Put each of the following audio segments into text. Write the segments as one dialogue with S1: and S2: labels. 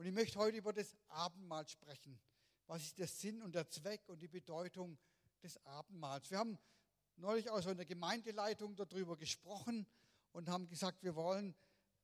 S1: Und ich möchte heute über das Abendmahl sprechen. Was ist der Sinn und der Zweck und die Bedeutung des Abendmahls? Wir haben neulich auch so in der Gemeindeleitung darüber gesprochen und haben gesagt, wir wollen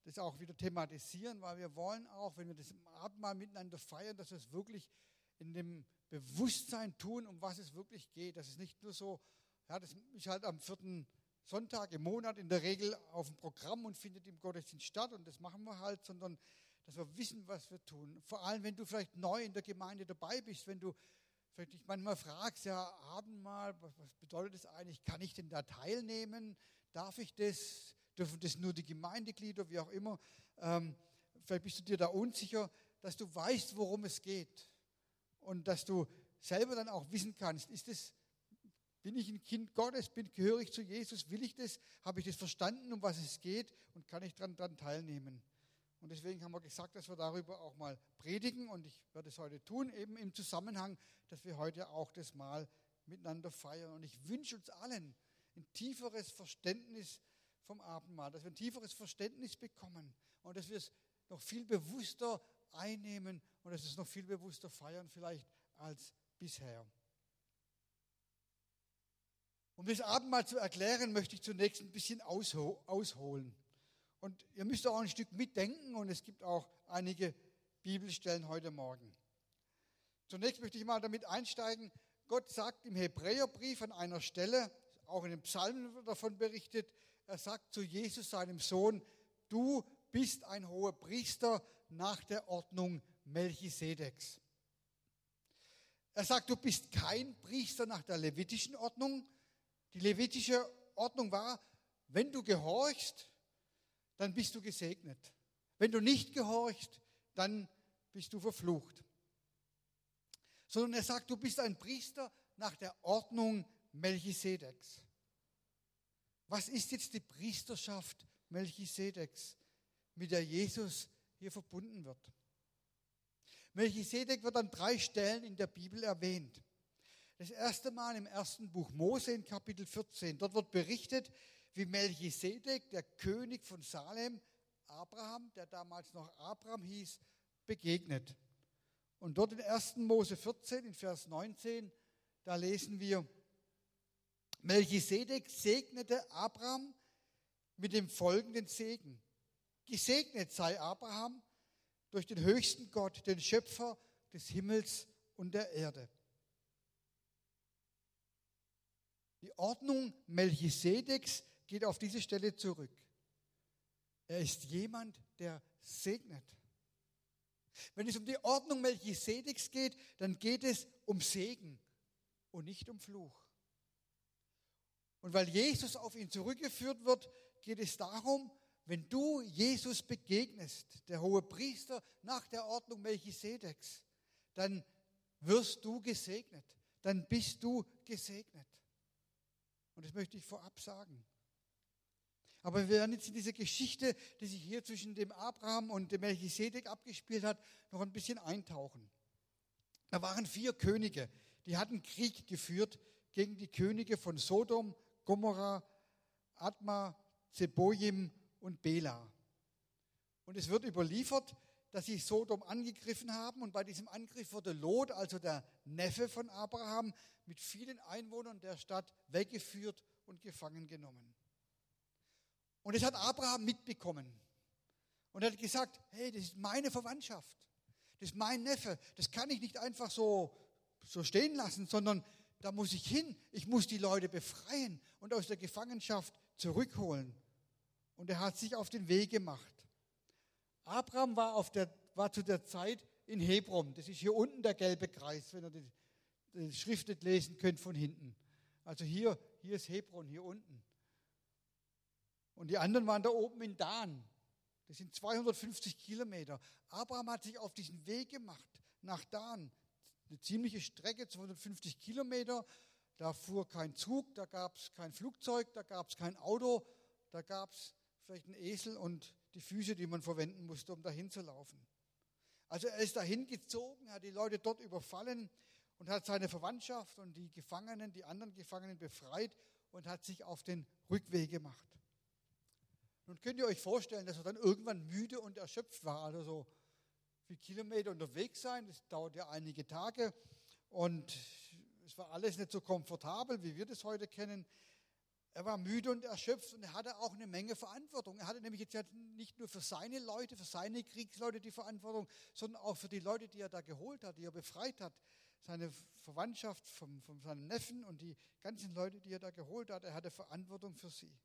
S1: das auch wieder thematisieren, weil wir wollen auch, wenn wir das Abendmahl miteinander feiern, dass wir es wirklich in dem Bewusstsein tun, um was es wirklich geht. Das ist nicht nur so, ja, das ist halt am vierten Sonntag im Monat in der Regel auf dem Programm und findet im Gottesdienst statt und das machen wir halt, sondern dass wir wissen, was wir tun. Vor allem, wenn du vielleicht neu in der Gemeinde dabei bist, wenn du vielleicht dich manchmal fragst, ja, Abendmahl, was bedeutet das eigentlich? Kann ich denn da teilnehmen? Darf ich das? Dürfen das nur die Gemeindeglieder, wie auch immer? Ähm, vielleicht bist du dir da unsicher, dass du weißt, worum es geht und dass du selber dann auch wissen kannst, ist es, bin ich ein Kind Gottes, bin, gehöre ich zu Jesus, will ich das, habe ich das verstanden, um was es geht und kann ich daran teilnehmen? Und deswegen haben wir gesagt, dass wir darüber auch mal predigen. Und ich werde es heute tun, eben im Zusammenhang, dass wir heute auch das Mal miteinander feiern. Und ich wünsche uns allen ein tieferes Verständnis vom Abendmahl, dass wir ein tieferes Verständnis bekommen und dass wir es noch viel bewusster einnehmen und dass wir es noch viel bewusster feiern vielleicht als bisher. Um das Abendmahl zu erklären, möchte ich zunächst ein bisschen ausholen. Und ihr müsst auch ein Stück mitdenken und es gibt auch einige Bibelstellen heute Morgen. Zunächst möchte ich mal damit einsteigen. Gott sagt im Hebräerbrief an einer Stelle, auch in den Psalmen wird davon berichtet, er sagt zu Jesus, seinem Sohn, du bist ein hoher Priester nach der Ordnung Melchisedeks. Er sagt, du bist kein Priester nach der levitischen Ordnung. Die levitische Ordnung war, wenn du gehorchst, dann bist du gesegnet. Wenn du nicht gehorchst, dann bist du verflucht. Sondern er sagt, du bist ein Priester nach der Ordnung Melchisedeks. Was ist jetzt die Priesterschaft Melchisedeks, mit der Jesus hier verbunden wird? Melchisedek wird an drei Stellen in der Bibel erwähnt. Das erste Mal im ersten Buch Mose in Kapitel 14. Dort wird berichtet, wie Melchisedek, der König von Salem, Abraham, der damals noch Abraham hieß, begegnet. Und dort in 1. Mose 14, in Vers 19, da lesen wir, Melchisedek segnete Abraham mit dem folgenden Segen. Gesegnet sei Abraham durch den höchsten Gott, den Schöpfer des Himmels und der Erde. Die Ordnung Melchisedeks geht auf diese Stelle zurück. Er ist jemand, der segnet. Wenn es um die Ordnung Melchisedeks geht, dann geht es um Segen und nicht um Fluch. Und weil Jesus auf ihn zurückgeführt wird, geht es darum, wenn du Jesus begegnest, der hohe Priester nach der Ordnung Melchisedeks, dann wirst du gesegnet, dann bist du gesegnet. Und das möchte ich vorab sagen. Aber wir werden jetzt in diese Geschichte, die sich hier zwischen dem Abraham und dem Melchisedek abgespielt hat, noch ein bisschen eintauchen. Da waren vier Könige, die hatten Krieg geführt gegen die Könige von Sodom, Gomorrah, Adma, Zeboim und Bela. Und es wird überliefert, dass sie Sodom angegriffen haben und bei diesem Angriff wurde Lot, also der Neffe von Abraham, mit vielen Einwohnern der Stadt weggeführt und gefangen genommen. Und das hat Abraham mitbekommen. Und er hat gesagt, hey, das ist meine Verwandtschaft. Das ist mein Neffe. Das kann ich nicht einfach so, so stehen lassen, sondern da muss ich hin. Ich muss die Leute befreien und aus der Gefangenschaft zurückholen. Und er hat sich auf den Weg gemacht. Abraham war, auf der, war zu der Zeit in Hebron. Das ist hier unten der gelbe Kreis, wenn ihr die, die Schrift nicht lesen könnt von hinten. Also hier, hier ist Hebron, hier unten. Und die anderen waren da oben in Dan. Das sind 250 Kilometer. Abraham hat sich auf diesen Weg gemacht nach Dan. Eine ziemliche Strecke, 250 Kilometer. Da fuhr kein Zug, da gab es kein Flugzeug, da gab es kein Auto, da gab es vielleicht einen Esel und die Füße, die man verwenden musste, um dahin zu laufen. Also er ist dahin gezogen, hat die Leute dort überfallen und hat seine Verwandtschaft und die Gefangenen, die anderen Gefangenen befreit und hat sich auf den Rückweg gemacht. Nun könnt ihr euch vorstellen, dass er dann irgendwann müde und erschöpft war, also so viele Kilometer unterwegs sein. Das dauert ja einige Tage. Und es war alles nicht so komfortabel, wie wir das heute kennen. Er war müde und erschöpft und er hatte auch eine Menge Verantwortung. Er hatte nämlich jetzt nicht nur für seine Leute, für seine Kriegsleute die Verantwortung, sondern auch für die Leute, die er da geholt hat, die er befreit hat. Seine Verwandtschaft von, von seinem Neffen und die ganzen Leute, die er da geholt hat. Er hatte Verantwortung für sie.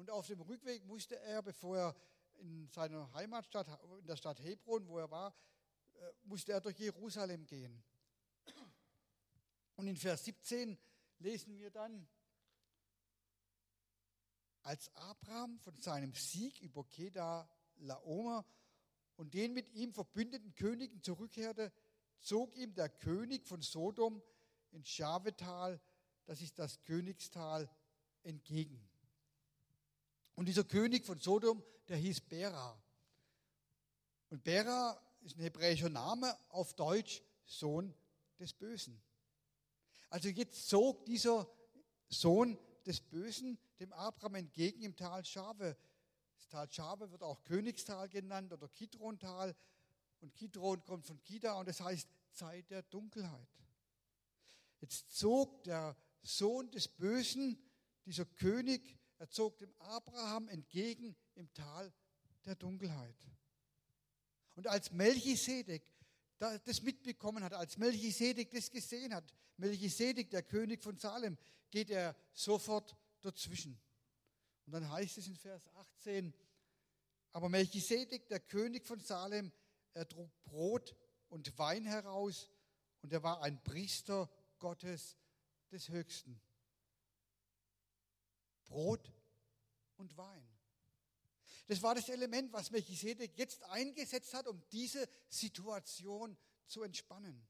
S1: Und auf dem Rückweg musste er, bevor er in seiner Heimatstadt, in der Stadt Hebron, wo er war, äh, musste er durch Jerusalem gehen. Und in Vers 17 lesen wir dann, als Abraham von seinem Sieg über Keda Laomer und den mit ihm verbündeten Königen zurückkehrte, zog ihm der König von Sodom in Schavetal, das ist das Königstal, entgegen. Und dieser König von Sodom, der hieß Bera. Und Bera ist ein hebräischer Name, auf Deutsch Sohn des Bösen. Also jetzt zog dieser Sohn des Bösen dem Abraham entgegen im Tal Schave. Das Tal Schave wird auch Königstal genannt oder Kidrontal. Und Kidron kommt von Kida und das heißt Zeit der Dunkelheit. Jetzt zog der Sohn des Bösen, dieser König, er zog dem Abraham entgegen im Tal der Dunkelheit. Und als Melchisedek das mitbekommen hat, als Melchisedek das gesehen hat, Melchisedek, der König von Salem, geht er sofort dazwischen. Und dann heißt es in Vers 18, aber Melchisedek, der König von Salem, er trug Brot und Wein heraus und er war ein Priester Gottes des Höchsten. Brot und Wein. Das war das Element, was Melchisedek jetzt eingesetzt hat, um diese Situation zu entspannen.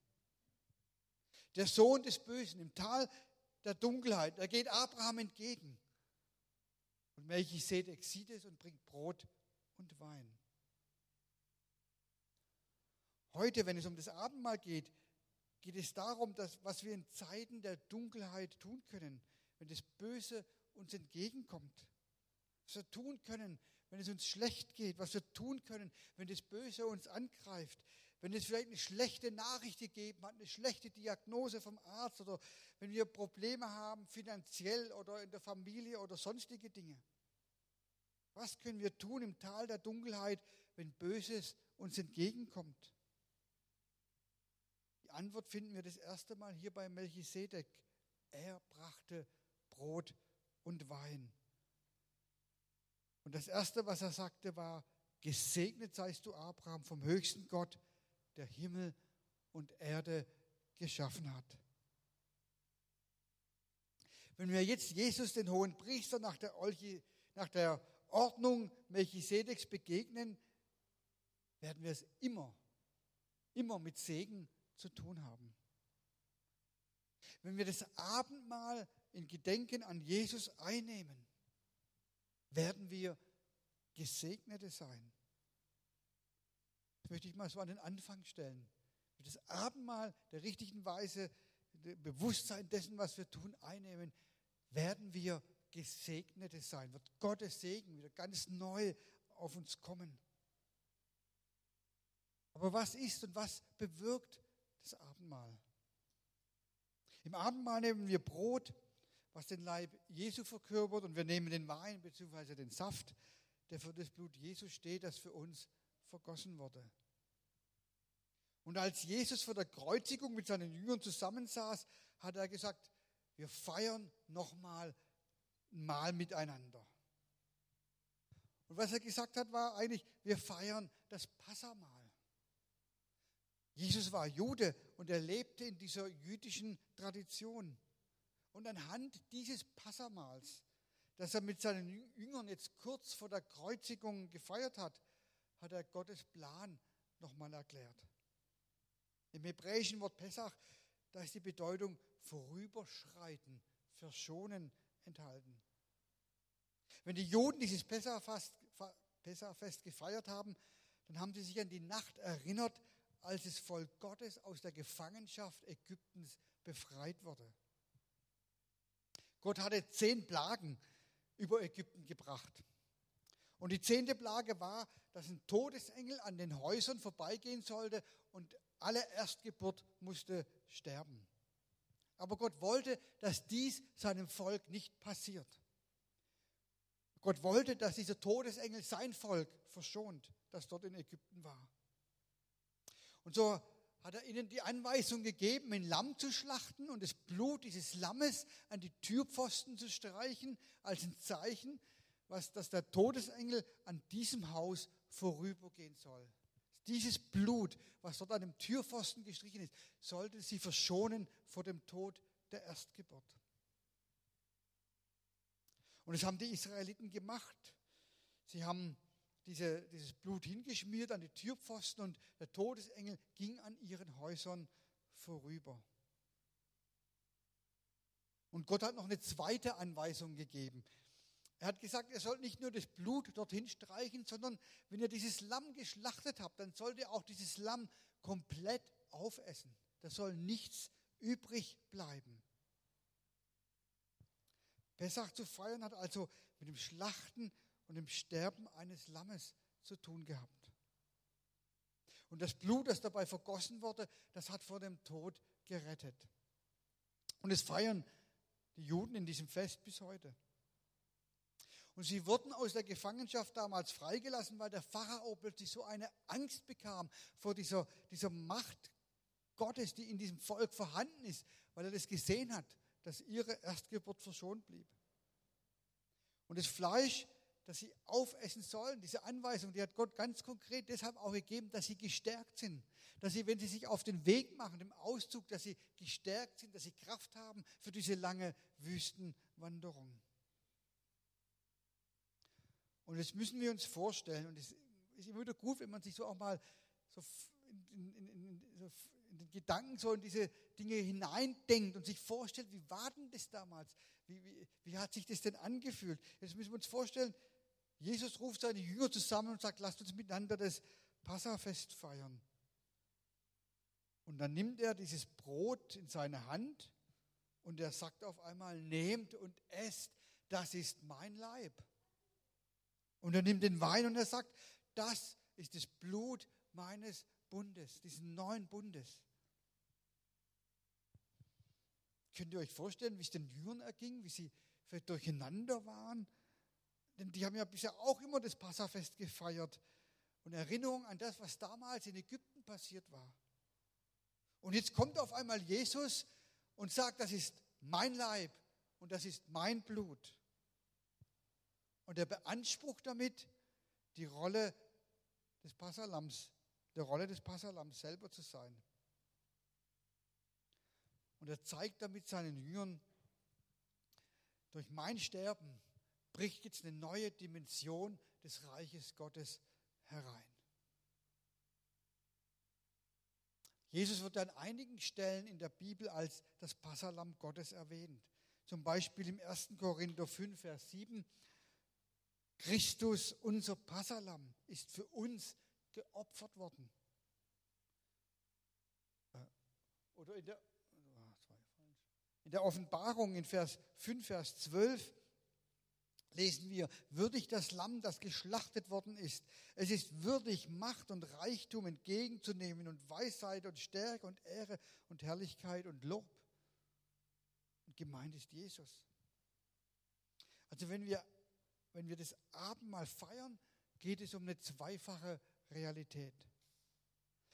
S1: Der Sohn des Bösen im Tal der Dunkelheit, er geht Abraham entgegen. Und Melchisedek sieht es und bringt Brot und Wein. Heute, wenn es um das Abendmahl geht, geht es darum, dass, was wir in Zeiten der Dunkelheit tun können, wenn das Böse uns entgegenkommt. Was wir tun können, wenn es uns schlecht geht, was wir tun können, wenn das Böse uns angreift, wenn es vielleicht eine schlechte Nachricht gegeben hat, eine schlechte Diagnose vom Arzt oder wenn wir Probleme haben, finanziell oder in der Familie oder sonstige Dinge. Was können wir tun im Tal der Dunkelheit, wenn Böses uns entgegenkommt? Die Antwort finden wir das erste Mal hier bei Melchisedek. Er brachte Brot und Wein. Und das Erste, was er sagte, war, gesegnet seist du, Abraham, vom höchsten Gott, der Himmel und Erde geschaffen hat. Wenn wir jetzt Jesus, den hohen Priester, nach der, nach der Ordnung Melchisedeks begegnen, werden wir es immer, immer mit Segen zu tun haben. Wenn wir das Abendmahl in Gedenken an Jesus einnehmen, werden wir Gesegnete sein. Das möchte ich mal so an den Anfang stellen. Das Abendmahl der richtigen Weise, Bewusstsein dessen, was wir tun, einnehmen, werden wir Gesegnete sein. Wird Gottes Segen wieder ganz neu auf uns kommen. Aber was ist und was bewirkt das Abendmahl? Im Abendmahl nehmen wir Brot, was den Leib Jesu verkörpert, und wir nehmen den Wein bzw. den Saft, der für das Blut Jesu steht, das für uns vergossen wurde. Und als Jesus vor der Kreuzigung mit seinen Jüngern zusammensaß, hat er gesagt, wir feiern nochmal Mal miteinander. Und was er gesagt hat, war eigentlich, wir feiern das Passamal. Jesus war Jude und er lebte in dieser jüdischen Tradition. Und anhand dieses Passamals, das er mit seinen Jüngern jetzt kurz vor der Kreuzigung gefeiert hat, hat er Gottes Plan nochmal erklärt. Im hebräischen Wort Pessach, da ist die Bedeutung vorüberschreiten, verschonen enthalten. Wenn die Juden dieses Pessachfest, gefeiert haben, dann haben sie sich an die Nacht erinnert, als das Volk Gottes aus der Gefangenschaft Ägyptens befreit wurde. Gott hatte zehn Plagen über Ägypten gebracht. Und die zehnte Plage war, dass ein Todesengel an den Häusern vorbeigehen sollte und alle Erstgeburt musste sterben. Aber Gott wollte, dass dies seinem Volk nicht passiert. Gott wollte, dass dieser Todesengel sein Volk verschont, das dort in Ägypten war. Und so hat er ihnen die Anweisung gegeben, ein Lamm zu schlachten und das Blut dieses Lammes an die Türpfosten zu streichen, als ein Zeichen, was, dass der Todesengel an diesem Haus vorübergehen soll. Dieses Blut, was dort an dem Türpfosten gestrichen ist, sollte sie verschonen vor dem Tod der Erstgeburt. Und das haben die Israeliten gemacht. Sie haben diese, dieses Blut hingeschmiert an die Türpfosten und der Todesengel ging an ihren Häusern vorüber. Und Gott hat noch eine zweite Anweisung gegeben. Er hat gesagt, ihr sollt nicht nur das Blut dorthin streichen, sondern wenn ihr dieses Lamm geschlachtet habt, dann sollt ihr auch dieses Lamm komplett aufessen. Da soll nichts übrig bleiben. Pessach zu feiern hat also mit dem Schlachten und dem Sterben eines Lammes zu tun gehabt. Und das Blut, das dabei vergossen wurde, das hat vor dem Tod gerettet. Und es feiern die Juden in diesem Fest bis heute. Und sie wurden aus der Gefangenschaft damals freigelassen, weil der Pharao plötzlich so eine Angst bekam vor dieser, dieser Macht Gottes, die in diesem Volk vorhanden ist, weil er das gesehen hat dass ihre Erstgeburt verschont blieb. Und das Fleisch, das sie aufessen sollen, diese Anweisung, die hat Gott ganz konkret deshalb auch gegeben, dass sie gestärkt sind. Dass sie, wenn sie sich auf den Weg machen, im Auszug, dass sie gestärkt sind, dass sie Kraft haben für diese lange Wüstenwanderung. Und das müssen wir uns vorstellen. Und es ist immer wieder gut, wenn man sich so auch mal so in, in, in, so in den Gedanken so in diese Dinge hineindenkt und sich vorstellt, wie war denn das damals? Wie, wie, wie hat sich das denn angefühlt? Jetzt müssen wir uns vorstellen, Jesus ruft seine Jünger zusammen und sagt, lasst uns miteinander das Passafest feiern. Und dann nimmt er dieses Brot in seine Hand und er sagt auf einmal, nehmt und esst, das ist mein Leib. Und er nimmt den Wein und er sagt, das ist das Blut meines Bundes, diesen neuen Bundes. Könnt ihr euch vorstellen, wie es den Jüngern erging, wie sie vielleicht durcheinander waren? Denn die haben ja bisher auch immer das Passafest gefeiert und Erinnerung an das, was damals in Ägypten passiert war. Und jetzt kommt auf einmal Jesus und sagt, das ist mein Leib und das ist mein Blut. Und er beansprucht damit die Rolle des Passalams der Rolle des Passalams selber zu sein. Und er zeigt damit seinen Jüngern, durch mein Sterben bricht jetzt eine neue Dimension des Reiches Gottes herein. Jesus wird an einigen Stellen in der Bibel als das Passalam Gottes erwähnt. Zum Beispiel im 1. Korinther 5, Vers 7. Christus, unser Passalam, ist für uns geopfert worden. Äh, oder in der, ah, in der Offenbarung in Vers 5, Vers 12 lesen wir, würdig das Lamm, das geschlachtet worden ist. Es ist würdig, Macht und Reichtum entgegenzunehmen und Weisheit und Stärke und Ehre und Herrlichkeit und Lob. Und gemeint ist Jesus. Also wenn wir, wenn wir das Abendmahl feiern, geht es um eine zweifache Realität.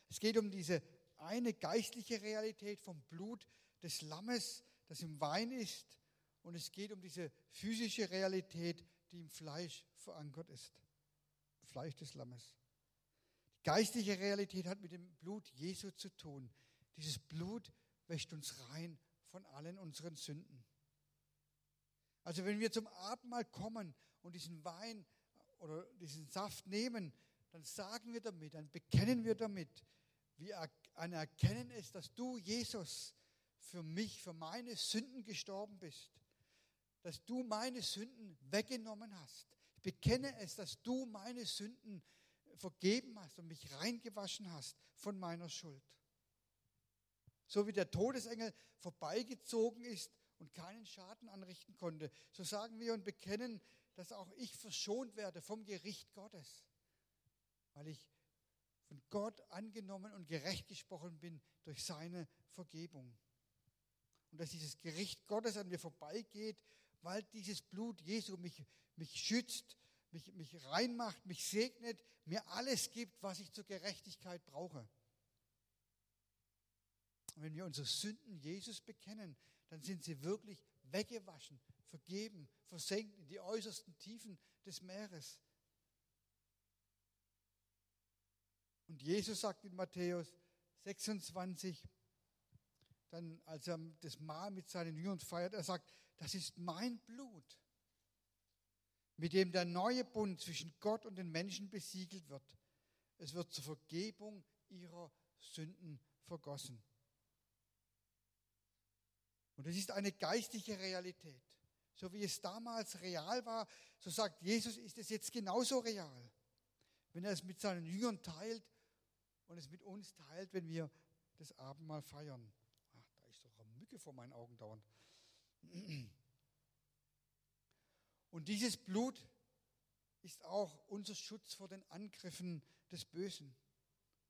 S1: Es geht um diese eine geistliche Realität vom Blut des Lammes, das im Wein ist, und es geht um diese physische Realität, die im Fleisch verankert ist. Fleisch des Lammes. Die geistliche Realität hat mit dem Blut Jesu zu tun. Dieses Blut wäscht uns rein von allen unseren Sünden. Also wenn wir zum Abendmahl kommen und diesen Wein oder diesen Saft nehmen, dann sagen wir damit, dann bekennen wir damit, wir anerkennen es, dass du, Jesus, für mich, für meine Sünden gestorben bist, dass du meine Sünden weggenommen hast. Ich bekenne es, dass du meine Sünden vergeben hast und mich reingewaschen hast von meiner Schuld. So wie der Todesengel vorbeigezogen ist und keinen Schaden anrichten konnte, so sagen wir und bekennen dass auch ich verschont werde vom Gericht Gottes, weil ich von Gott angenommen und gerecht gesprochen bin durch seine Vergebung. Und dass dieses Gericht Gottes an mir vorbeigeht, weil dieses Blut Jesu mich, mich schützt, mich, mich reinmacht, mich segnet, mir alles gibt, was ich zur Gerechtigkeit brauche. Und wenn wir unsere Sünden Jesus bekennen, dann sind sie wirklich weggewaschen, vergeben, versenkt in die äußersten Tiefen des Meeres. Und Jesus sagt in Matthäus 26, dann als er das Mahl mit seinen Jüngern feiert, er sagt, das ist mein Blut, mit dem der neue Bund zwischen Gott und den Menschen besiegelt wird. Es wird zur Vergebung ihrer Sünden vergossen. Und es ist eine geistliche Realität. So wie es damals real war, so sagt Jesus, ist es jetzt genauso real. Wenn er es mit seinen Jüngern teilt und es mit uns teilt, wenn wir das Abendmahl feiern. Mücke vor meinen Augen dauernd. Und dieses Blut ist auch unser Schutz vor den Angriffen des Bösen,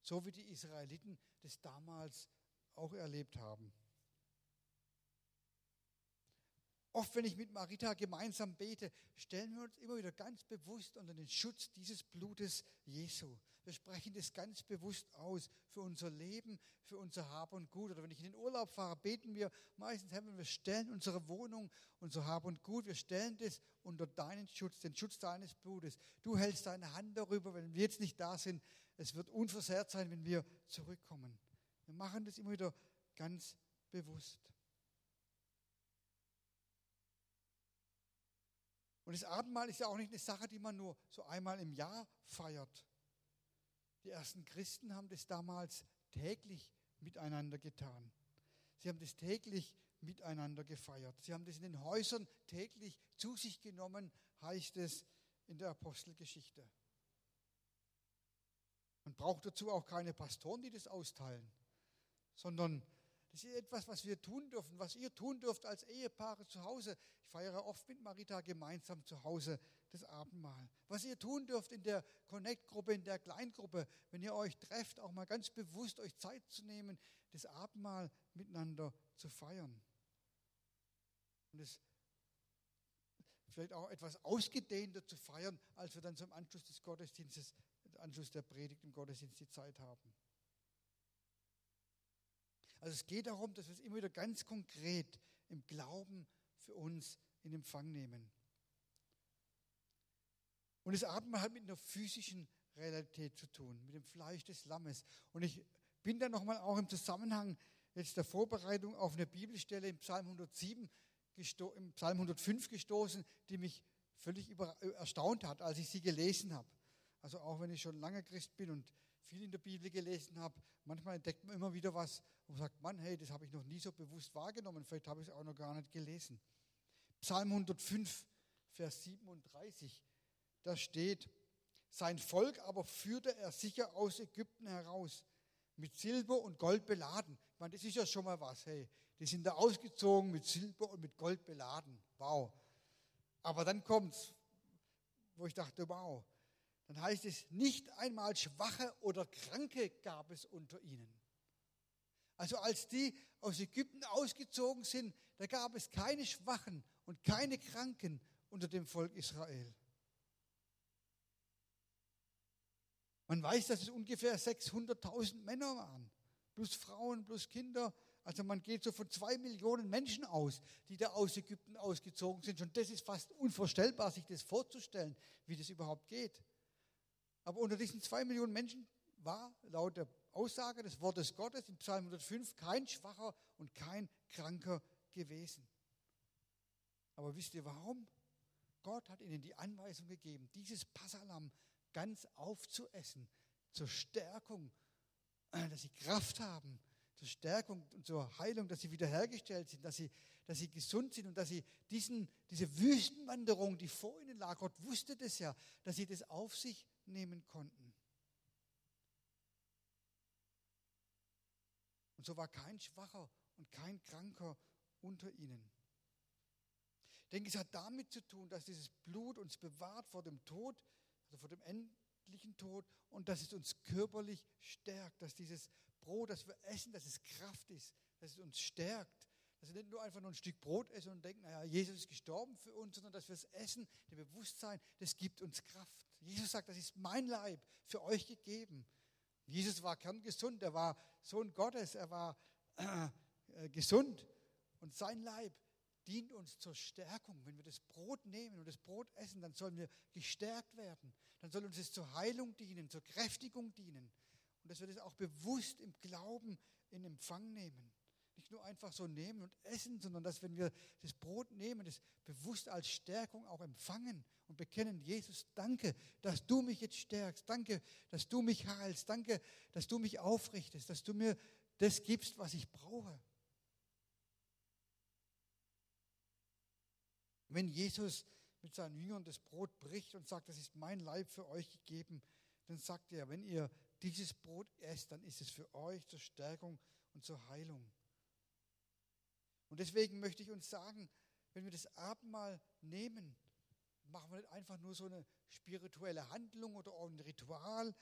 S1: so wie die Israeliten das damals auch erlebt haben. Oft, wenn ich mit Marita gemeinsam bete, stellen wir uns immer wieder ganz bewusst unter den Schutz dieses Blutes Jesu. Wir sprechen das ganz bewusst aus für unser Leben, für unser Hab und Gut. Oder wenn ich in den Urlaub fahre, beten wir meistens, Herr, wir stellen unsere Wohnung, unser Hab und Gut, wir stellen das unter deinen Schutz, den Schutz deines Blutes. Du hältst deine Hand darüber, wenn wir jetzt nicht da sind. Es wird unversehrt sein, wenn wir zurückkommen. Wir machen das immer wieder ganz bewusst. Und das Abendmahl ist ja auch nicht eine Sache, die man nur so einmal im Jahr feiert. Die ersten Christen haben das damals täglich miteinander getan. Sie haben das täglich miteinander gefeiert. Sie haben das in den Häusern täglich zu sich genommen, heißt es in der Apostelgeschichte. Man braucht dazu auch keine Pastoren, die das austeilen, sondern das ist etwas, was wir tun dürfen, was ihr tun dürft als Ehepaare zu Hause. Ich feiere oft mit Marita gemeinsam zu Hause das Abendmahl. Was ihr tun dürft in der Connect-Gruppe, in der Kleingruppe, wenn ihr euch trefft, auch mal ganz bewusst euch Zeit zu nehmen, das Abendmahl miteinander zu feiern. Und es vielleicht auch etwas ausgedehnter zu feiern, als wir dann zum Anschluss des Gottesdienstes, Anschluss der Predigt im Gottesdienst die Zeit haben. Also es geht darum, dass wir es immer wieder ganz konkret im Glauben für uns in Empfang nehmen. Und das Abendmahl hat mit einer physischen Realität zu tun, mit dem Fleisch des Lammes. Und ich bin dann nochmal auch im Zusammenhang jetzt der Vorbereitung auf eine Bibelstelle im Psalm 107, im Psalm 105 gestoßen, die mich völlig erstaunt hat, als ich sie gelesen habe. Also auch wenn ich schon lange Christ bin und viel in der Bibel gelesen habe, manchmal entdeckt man immer wieder was und sagt, Mann, hey, das habe ich noch nie so bewusst wahrgenommen, vielleicht habe ich es auch noch gar nicht gelesen. Psalm 105, Vers 37, da steht, sein Volk aber führte er sicher aus Ägypten heraus, mit Silber und Gold beladen. Ich meine, das ist ja schon mal was, hey, die sind da ausgezogen mit Silber und mit Gold beladen. Wow. Aber dann kommt es, wo ich dachte, wow, dann heißt es, nicht einmal Schwache oder Kranke gab es unter ihnen. Also als die aus Ägypten ausgezogen sind, da gab es keine Schwachen und keine Kranken unter dem Volk Israel. Man weiß, dass es ungefähr 600.000 Männer waren, plus Frauen, plus Kinder. Also man geht so von zwei Millionen Menschen aus, die da aus Ägypten ausgezogen sind. Und das ist fast unvorstellbar, sich das vorzustellen, wie das überhaupt geht. Aber unter diesen zwei Millionen Menschen war laut der Aussage des Wortes Gottes in Psalm 105 kein Schwacher und kein Kranker gewesen. Aber wisst ihr warum? Gott hat ihnen die Anweisung gegeben, dieses Passalam ganz aufzuessen, zur Stärkung, äh, dass sie Kraft haben, zur Stärkung und zur Heilung, dass sie wiederhergestellt sind, dass sie, dass sie gesund sind und dass sie diesen, diese Wüstenwanderung, die vor ihnen lag, Gott wusste das ja, dass sie das auf sich nehmen konnten. Und so war kein Schwacher und kein Kranker unter ihnen. Ich denke, es hat damit zu tun, dass dieses Blut uns bewahrt vor dem Tod, also vor dem endlichen Tod und dass es uns körperlich stärkt, dass dieses Brot, das wir essen, dass es Kraft ist, dass es uns stärkt, dass wir nicht nur einfach nur ein Stück Brot essen und denken, naja, Jesus ist gestorben für uns, sondern dass wir es essen, das Bewusstsein, das gibt uns Kraft. Jesus sagt, das ist mein Leib für euch gegeben. Jesus war kerngesund, er war Sohn Gottes, er war äh, gesund und sein Leib dient uns zur Stärkung. Wenn wir das Brot nehmen und das Brot essen, dann sollen wir gestärkt werden. Dann soll uns es zur Heilung dienen, zur Kräftigung dienen. Und dass wir das auch bewusst im Glauben in Empfang nehmen nicht nur einfach so nehmen und essen, sondern dass, wenn wir das Brot nehmen, das bewusst als Stärkung auch empfangen und bekennen, Jesus, danke, dass du mich jetzt stärkst, danke, dass du mich heilst, danke, dass du mich aufrichtest, dass du mir das gibst, was ich brauche. Wenn Jesus mit seinen Jüngern das Brot bricht und sagt, das ist mein Leib für euch gegeben, dann sagt er, wenn ihr dieses Brot esst, dann ist es für euch zur Stärkung und zur Heilung. Und deswegen möchte ich uns sagen, wenn wir das Abendmahl nehmen, machen wir nicht einfach nur so eine spirituelle Handlung oder ein Ritual,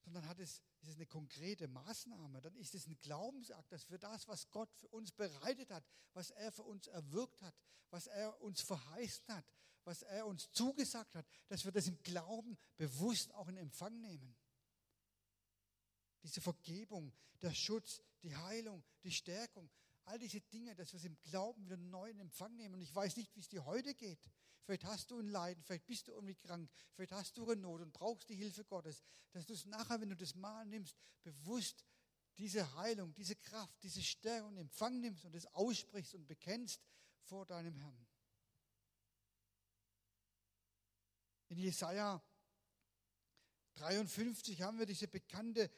S1: sondern hat es, ist es eine konkrete Maßnahme. Dann ist es ein Glaubensakt, dass wir das, was Gott für uns bereitet hat, was er für uns erwirkt hat, was er uns verheißen hat, was er uns zugesagt hat, dass wir das im Glauben bewusst auch in Empfang nehmen. Diese Vergebung, der Schutz, die Heilung, die Stärkung, All diese Dinge, dass wir es im Glauben wieder neu in Empfang nehmen. Und ich weiß nicht, wie es dir heute geht. Vielleicht hast du ein Leiden, vielleicht bist du irgendwie krank, vielleicht hast du eine Not und brauchst die Hilfe Gottes. Dass du es nachher, wenn du das Mal nimmst, bewusst diese Heilung, diese Kraft, diese Stärkung in Empfang nimmst und es aussprichst und bekennst vor deinem Herrn. In Jesaja 53 haben wir diese bekannte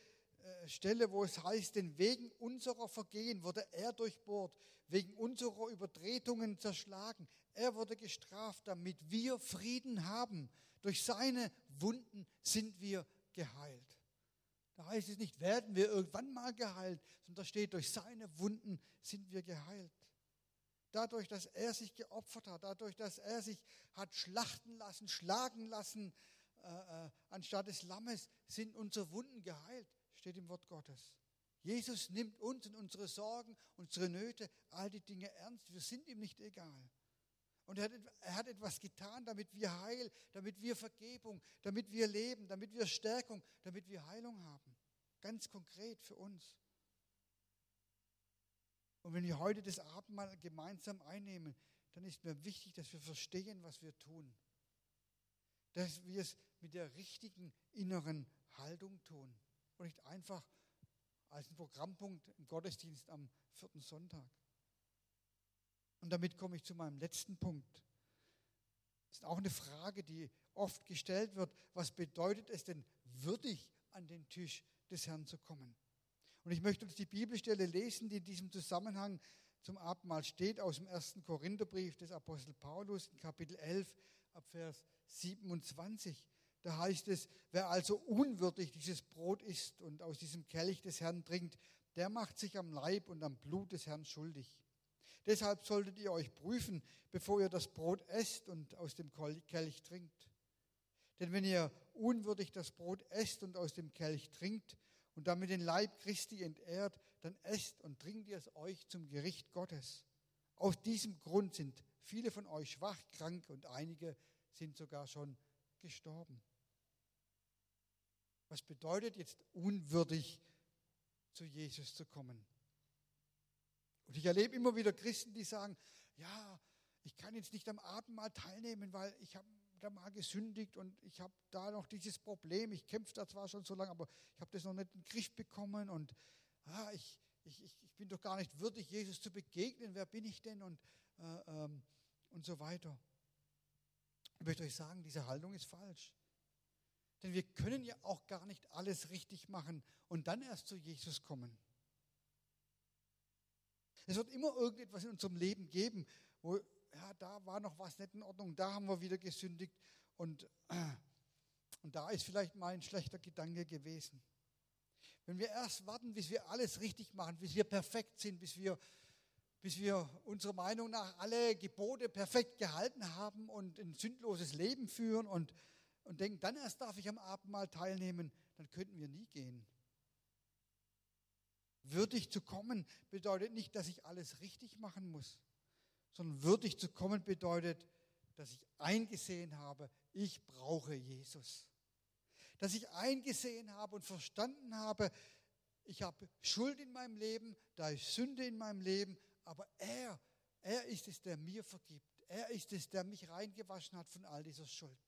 S1: Stelle, wo es heißt, denn wegen unserer Vergehen wurde er durchbohrt, wegen unserer Übertretungen zerschlagen. Er wurde gestraft, damit wir Frieden haben. Durch seine Wunden sind wir geheilt. Da heißt es nicht, werden wir irgendwann mal geheilt, sondern da steht, durch seine Wunden sind wir geheilt. Dadurch, dass er sich geopfert hat, dadurch, dass er sich hat schlachten lassen, schlagen lassen, äh, äh, anstatt des Lammes, sind unsere Wunden geheilt steht im Wort Gottes. Jesus nimmt uns und unsere Sorgen, unsere Nöte, all die Dinge ernst. Wir sind ihm nicht egal. Und er hat, er hat etwas getan, damit wir Heil, damit wir Vergebung, damit wir Leben, damit wir Stärkung, damit wir Heilung haben. Ganz konkret für uns. Und wenn wir heute das Abendmahl gemeinsam einnehmen, dann ist mir wichtig, dass wir verstehen, was wir tun. Dass wir es mit der richtigen inneren Haltung tun und nicht einfach als ein Programmpunkt im Gottesdienst am vierten Sonntag. Und damit komme ich zu meinem letzten Punkt. Das ist auch eine Frage, die oft gestellt wird. Was bedeutet es denn, würdig an den Tisch des Herrn zu kommen? Und ich möchte uns die Bibelstelle lesen, die in diesem Zusammenhang zum Abendmahl steht, aus dem ersten Korintherbrief des Apostel Paulus, in Kapitel 11, ab Vers 27. Da heißt es, wer also unwürdig dieses Brot isst und aus diesem Kelch des Herrn trinkt, der macht sich am Leib und am Blut des Herrn schuldig. Deshalb solltet ihr euch prüfen, bevor ihr das Brot esst und aus dem Kelch trinkt. Denn wenn ihr unwürdig das Brot esst und aus dem Kelch trinkt und damit den Leib Christi entehrt, dann esst und trinkt ihr es euch zum Gericht Gottes. Aus diesem Grund sind viele von euch schwach, krank und einige sind sogar schon gestorben. Was bedeutet jetzt unwürdig zu Jesus zu kommen? Und ich erlebe immer wieder Christen, die sagen, ja, ich kann jetzt nicht am Abendmahl teilnehmen, weil ich habe da mal gesündigt und ich habe da noch dieses Problem. Ich kämpfe da zwar schon so lange, aber ich habe das noch nicht in den Griff bekommen und ah, ich, ich, ich bin doch gar nicht würdig, Jesus zu begegnen. Wer bin ich denn? Und, äh, ähm, und so weiter. Ich möchte euch sagen, diese Haltung ist falsch. Denn wir können ja auch gar nicht alles richtig machen und dann erst zu Jesus kommen. Es wird immer irgendetwas in unserem Leben geben, wo, ja, da war noch was nicht in Ordnung, da haben wir wieder gesündigt und, und da ist vielleicht mal ein schlechter Gedanke gewesen. Wenn wir erst warten, bis wir alles richtig machen, bis wir perfekt sind, bis wir bis wir unserer Meinung nach alle Gebote perfekt gehalten haben und ein sündloses Leben führen und, und denken, dann erst darf ich am Abendmahl teilnehmen, dann könnten wir nie gehen. Würdig zu kommen bedeutet nicht, dass ich alles richtig machen muss, sondern würdig zu kommen bedeutet, dass ich eingesehen habe, ich brauche Jesus. Dass ich eingesehen habe und verstanden habe, ich habe Schuld in meinem Leben, da ist Sünde in meinem Leben, aber er, er ist es, der mir vergibt. Er ist es, der mich reingewaschen hat von all dieser Schuld.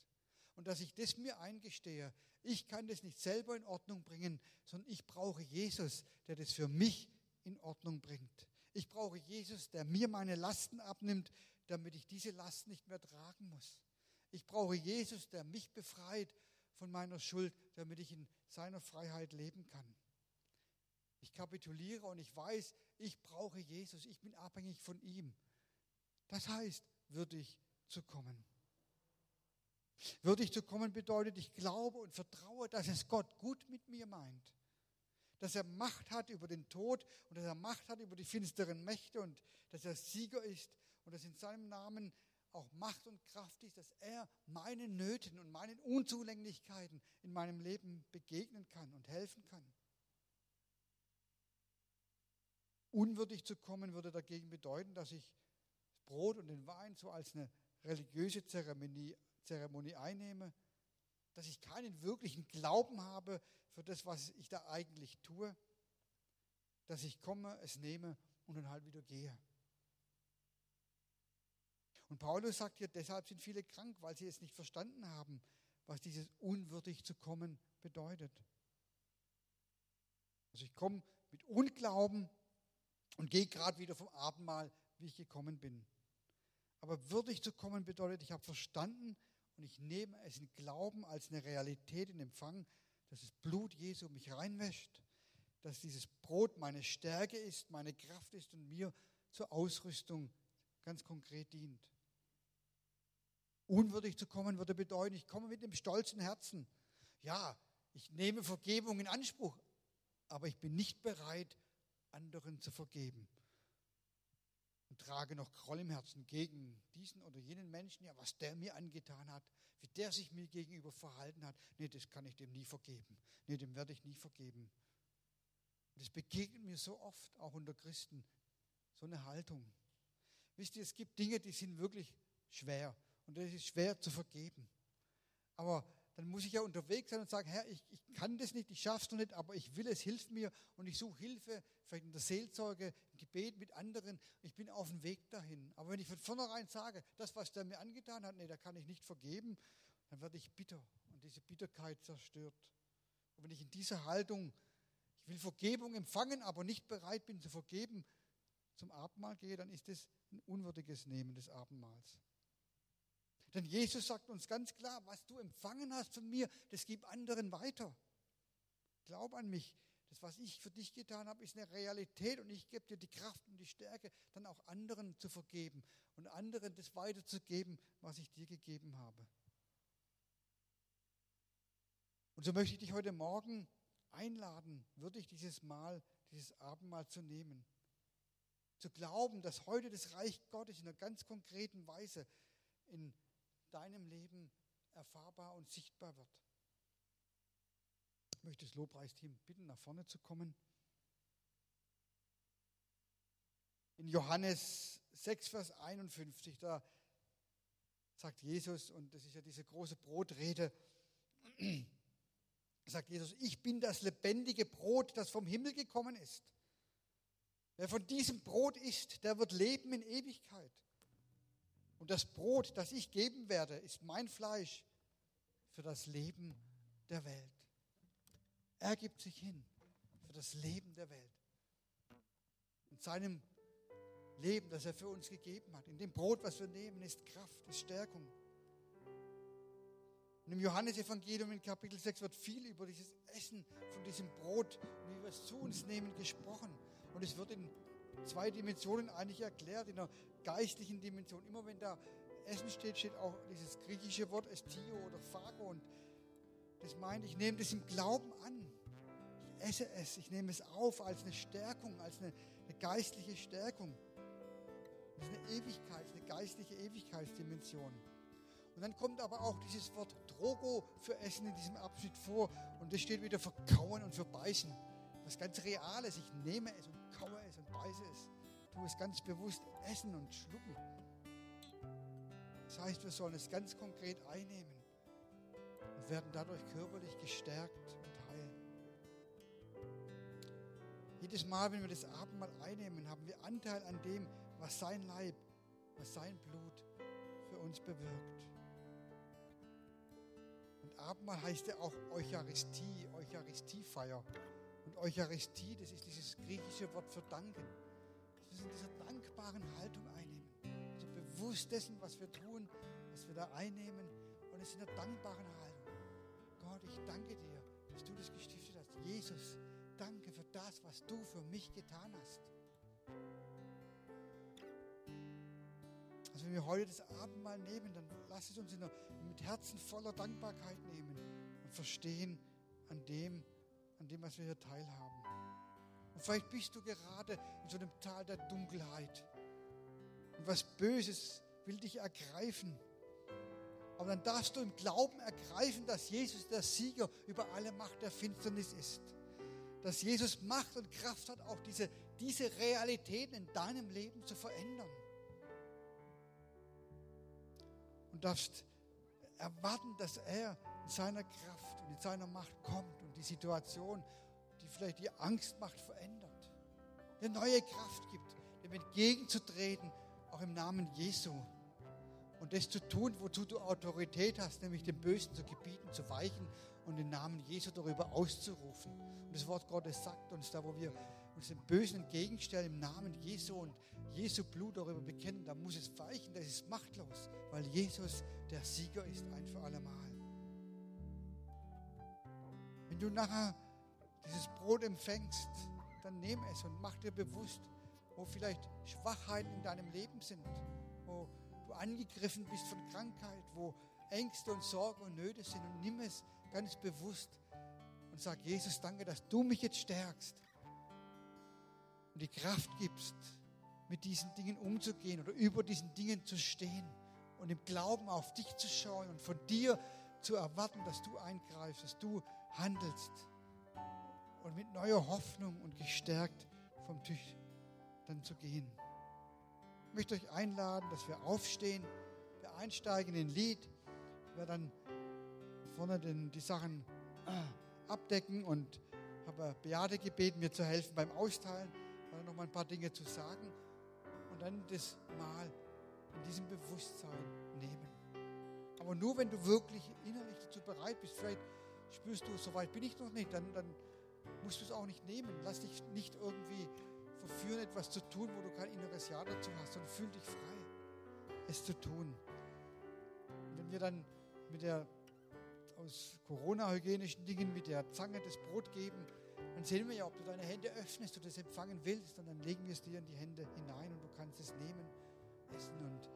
S1: Und dass ich das mir eingestehe, ich kann das nicht selber in Ordnung bringen, sondern ich brauche Jesus, der das für mich in Ordnung bringt. Ich brauche Jesus, der mir meine Lasten abnimmt, damit ich diese Last nicht mehr tragen muss. Ich brauche Jesus, der mich befreit von meiner Schuld, damit ich in seiner Freiheit leben kann. Ich kapituliere und ich weiß, ich brauche Jesus, ich bin abhängig von ihm. Das heißt, würdig zu kommen. Würdig zu kommen bedeutet, ich glaube und vertraue, dass es Gott gut mit mir meint. Dass er Macht hat über den Tod und dass er Macht hat über die finsteren Mächte und dass er Sieger ist und dass in seinem Namen auch Macht und Kraft ist, dass er meinen Nöten und meinen Unzulänglichkeiten in meinem Leben begegnen kann und helfen kann. Unwürdig zu kommen würde dagegen bedeuten, dass ich Brot und den Wein so als eine religiöse Zeremonie, Zeremonie einnehme, dass ich keinen wirklichen Glauben habe für das, was ich da eigentlich tue, dass ich komme, es nehme und dann halt wieder gehe. Und Paulus sagt hier, deshalb sind viele krank, weil sie es nicht verstanden haben, was dieses unwürdig zu kommen bedeutet. Also ich komme mit Unglauben und gehe gerade wieder vom Abendmahl, wie ich gekommen bin. Aber würdig zu kommen bedeutet, ich habe verstanden und ich nehme es in Glauben als eine Realität in Empfang, dass das Blut Jesu mich reinwäscht, dass dieses Brot meine Stärke ist, meine Kraft ist und mir zur Ausrüstung ganz konkret dient. Unwürdig zu kommen würde bedeuten, ich komme mit dem stolzen Herzen. Ja, ich nehme Vergebung in Anspruch, aber ich bin nicht bereit, anderen zu vergeben. Und trage noch Groll im Herzen gegen diesen oder jenen Menschen, ja, was der mir angetan hat, wie der sich mir gegenüber verhalten hat. Nee, das kann ich dem nie vergeben. Nee, dem werde ich nie vergeben. Das begegnet mir so oft, auch unter Christen, so eine Haltung. Wisst ihr, es gibt Dinge, die sind wirklich schwer. Und das ist schwer zu vergeben. Aber dann muss ich ja unterwegs sein und sagen, Herr, ich, ich kann das nicht, ich schaffe es noch nicht, aber ich will es, hilf mir und ich suche Hilfe, vielleicht in der Seelsorge, im Gebet mit anderen. Ich bin auf dem Weg dahin. Aber wenn ich von vornherein sage, das, was der mir angetan hat, nee, da kann ich nicht vergeben, dann werde ich bitter und diese Bitterkeit zerstört. Und wenn ich in dieser Haltung, ich will Vergebung empfangen, aber nicht bereit bin zu vergeben, zum Abendmahl gehe, dann ist das ein unwürdiges Nehmen des Abendmahls. Denn Jesus sagt uns ganz klar, was du empfangen hast von mir, das gib anderen weiter. Glaub an mich. Das, was ich für dich getan habe, ist eine Realität und ich gebe dir die Kraft und die Stärke, dann auch anderen zu vergeben und anderen das weiterzugeben, was ich dir gegeben habe. Und so möchte ich dich heute Morgen einladen, wirklich dieses Mal, dieses Abendmahl zu nehmen. Zu glauben, dass heute das Reich Gottes in einer ganz konkreten Weise in deinem Leben erfahrbar und sichtbar wird. Ich möchte das Lobpreisteam bitten, nach vorne zu kommen. In Johannes 6, Vers 51, da sagt Jesus, und das ist ja diese große Brotrede, sagt Jesus, ich bin das lebendige Brot, das vom Himmel gekommen ist. Wer von diesem Brot isst, der wird leben in Ewigkeit. Und das Brot, das ich geben werde, ist mein Fleisch für das Leben der Welt. Er gibt sich hin für das Leben der Welt. In seinem Leben, das er für uns gegeben hat. In dem Brot, was wir nehmen, ist Kraft, ist Stärkung. Und im Johannesevangelium in Kapitel 6 wird viel über dieses Essen von diesem Brot wie wir es zu uns nehmen gesprochen. Und es wird in zwei Dimensionen eigentlich erklärt. In der geistlichen Dimension. Immer wenn da Essen steht, steht auch dieses griechische Wort Estio oder Phago. Und das meint, ich nehme das im Glauben an. Ich esse es, ich nehme es auf als eine Stärkung, als eine, eine geistliche Stärkung. Das ist eine Ewigkeit, eine geistliche Ewigkeitsdimension. Und dann kommt aber auch dieses Wort Drogo für Essen in diesem Abschnitt vor. Und das steht wieder für Kauen und für Beißen. Was ganz Reales. Ich nehme es und kaue es und beiße es. Tu es ganz bewusst essen und schlucken. Das heißt, wir sollen es ganz konkret einnehmen und werden dadurch körperlich gestärkt und heil. Jedes Mal, wenn wir das Abendmahl einnehmen, haben wir Anteil an dem, was sein Leib, was sein Blut für uns bewirkt. Und Abendmahl heißt ja auch Eucharistie, Eucharistiefeier. Und Eucharistie, das ist dieses griechische Wort für danken. In dieser dankbaren Haltung einnehmen. So bewusst dessen, was wir tun, was wir da einnehmen. Und es in der dankbaren Haltung. Gott, ich danke dir, dass du das gestiftet hast. Jesus, danke für das, was du für mich getan hast. Also wenn wir heute das Abendmahl nehmen, dann lass es uns einer, mit Herzen voller Dankbarkeit nehmen und verstehen an dem, an dem, was wir hier teilhaben. Und vielleicht bist du gerade in so einem Tal der Dunkelheit. Und was Böses will dich ergreifen. Aber dann darfst du im Glauben ergreifen, dass Jesus der Sieger über alle Macht der Finsternis ist. Dass Jesus Macht und Kraft hat, auch diese, diese Realitäten in deinem Leben zu verändern. Und darfst erwarten, dass er in seiner Kraft und in seiner Macht kommt und die Situation, die vielleicht die Angst macht, verändert. Der neue Kraft gibt, dem entgegenzutreten, auch im Namen Jesu. Und das zu tun, wozu du Autorität hast, nämlich dem Bösen zu gebieten, zu weichen und den Namen Jesu darüber auszurufen. Und das Wort Gottes sagt uns da, wo wir uns dem Bösen entgegenstellen im Namen Jesu und Jesu Blut darüber bekennen, da muss es weichen, das ist machtlos, weil Jesus der Sieger ist ein für alle Mal. Wenn du nachher dieses Brot empfängst, dann nimm es und mach dir bewusst, wo vielleicht Schwachheiten in deinem Leben sind, wo du angegriffen bist von Krankheit, wo Ängste und Sorgen und Nöte sind und nimm es ganz bewusst und sag, Jesus, danke, dass du mich jetzt stärkst und die Kraft gibst, mit diesen Dingen umzugehen oder über diesen Dingen zu stehen und im Glauben auf dich zu schauen und von dir zu erwarten, dass du eingreifst, dass du handelst und mit neuer Hoffnung und gestärkt vom Tisch dann zu gehen. Ich möchte euch einladen, dass wir aufstehen, wir einsteigen in ein Lied, wir dann vorne den, die Sachen äh, abdecken und habe Beate gebeten, mir zu helfen beim Austeilen, weil noch mal ein paar Dinge zu sagen und dann das Mal in diesem Bewusstsein nehmen. Aber nur wenn du wirklich innerlich dazu bereit bist, vielleicht spürst du, so weit bin ich noch nicht, dann, dann musst du es auch nicht nehmen. Lass dich nicht irgendwie verführen, etwas zu tun, wo du kein inneres Ja dazu hast, sondern fühl dich frei, es zu tun. Und wenn wir dann mit der aus Corona-hygienischen Dingen mit der Zange das Brot geben, dann sehen wir ja, ob du deine Hände öffnest und es empfangen willst. Und dann legen wir es dir in die Hände hinein und du kannst es nehmen, essen und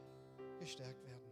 S1: gestärkt werden.